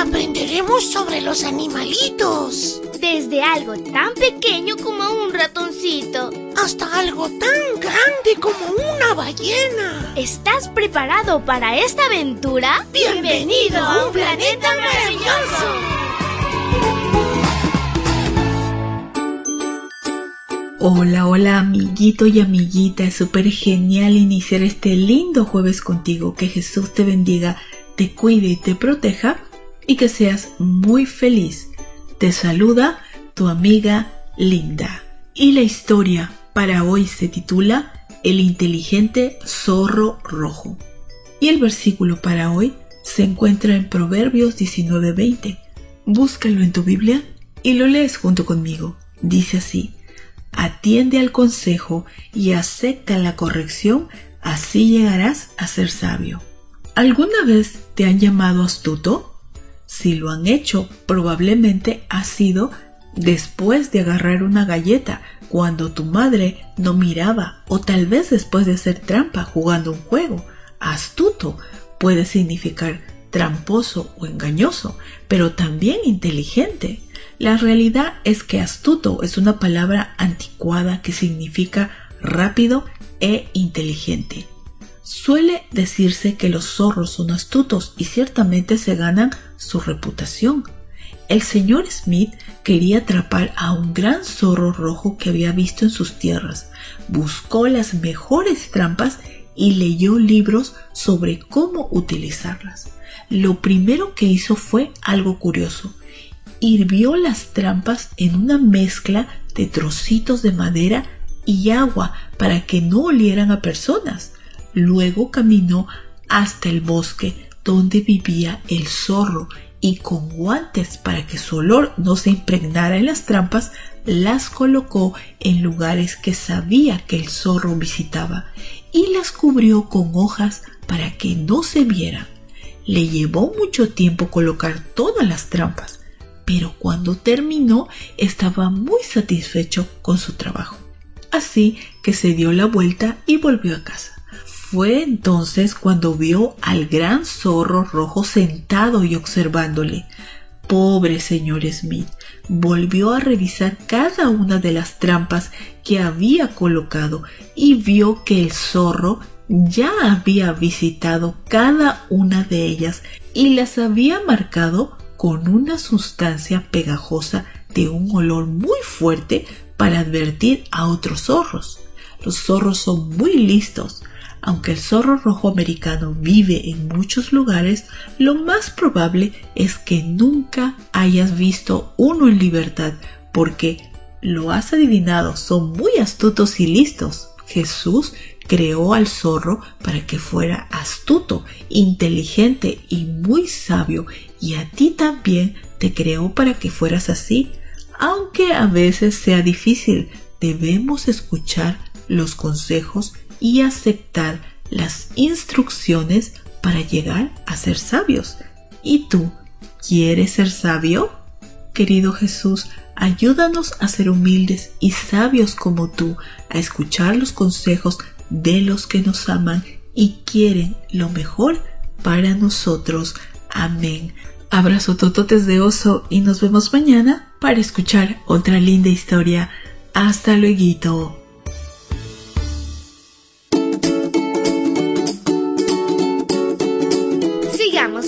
aprenderemos sobre los animalitos. Desde algo tan pequeño como un ratoncito. Hasta algo tan grande como una ballena. ¿Estás preparado para esta aventura? ¡Bienvenido a un planeta maravilloso! Hola, hola amiguito y amiguita, es súper genial iniciar este lindo jueves contigo. Que Jesús te bendiga, te cuide y te proteja y que seas muy feliz. Te saluda tu amiga Linda. Y la historia para hoy se titula El inteligente zorro rojo. Y el versículo para hoy se encuentra en Proverbios 19:20. Búscalo en tu Biblia y lo lees junto conmigo. Dice así, atiende al consejo y acepta la corrección, así llegarás a ser sabio. ¿Alguna vez te han llamado astuto? Si lo han hecho, probablemente ha sido después de agarrar una galleta cuando tu madre no miraba o tal vez después de hacer trampa jugando un juego. Astuto puede significar tramposo o engañoso, pero también inteligente. La realidad es que astuto es una palabra anticuada que significa rápido e inteligente. Suele decirse que los zorros son astutos y ciertamente se ganan su reputación. El señor Smith quería atrapar a un gran zorro rojo que había visto en sus tierras. Buscó las mejores trampas y leyó libros sobre cómo utilizarlas. Lo primero que hizo fue algo curioso. Hirvió las trampas en una mezcla de trocitos de madera y agua para que no olieran a personas. Luego caminó hasta el bosque donde vivía el zorro y con guantes para que su olor no se impregnara en las trampas, las colocó en lugares que sabía que el zorro visitaba y las cubrió con hojas para que no se vieran. Le llevó mucho tiempo colocar todas las trampas, pero cuando terminó estaba muy satisfecho con su trabajo. Así que se dio la vuelta y volvió a casa. Fue entonces cuando vio al gran zorro rojo sentado y observándole. Pobre señor Smith, volvió a revisar cada una de las trampas que había colocado y vio que el zorro ya había visitado cada una de ellas y las había marcado con una sustancia pegajosa de un olor muy fuerte para advertir a otros zorros. Los zorros son muy listos, aunque el zorro rojo americano vive en muchos lugares, lo más probable es que nunca hayas visto uno en libertad, porque lo has adivinado, son muy astutos y listos. Jesús creó al zorro para que fuera astuto, inteligente y muy sabio, y a ti también te creó para que fueras así. Aunque a veces sea difícil, debemos escuchar los consejos y aceptar las instrucciones para llegar a ser sabios. ¿Y tú quieres ser sabio? Querido Jesús, ayúdanos a ser humildes y sabios como tú, a escuchar los consejos de los que nos aman y quieren lo mejor para nosotros. Amén. Abrazo tototes de oso y nos vemos mañana para escuchar otra linda historia. Hasta luego.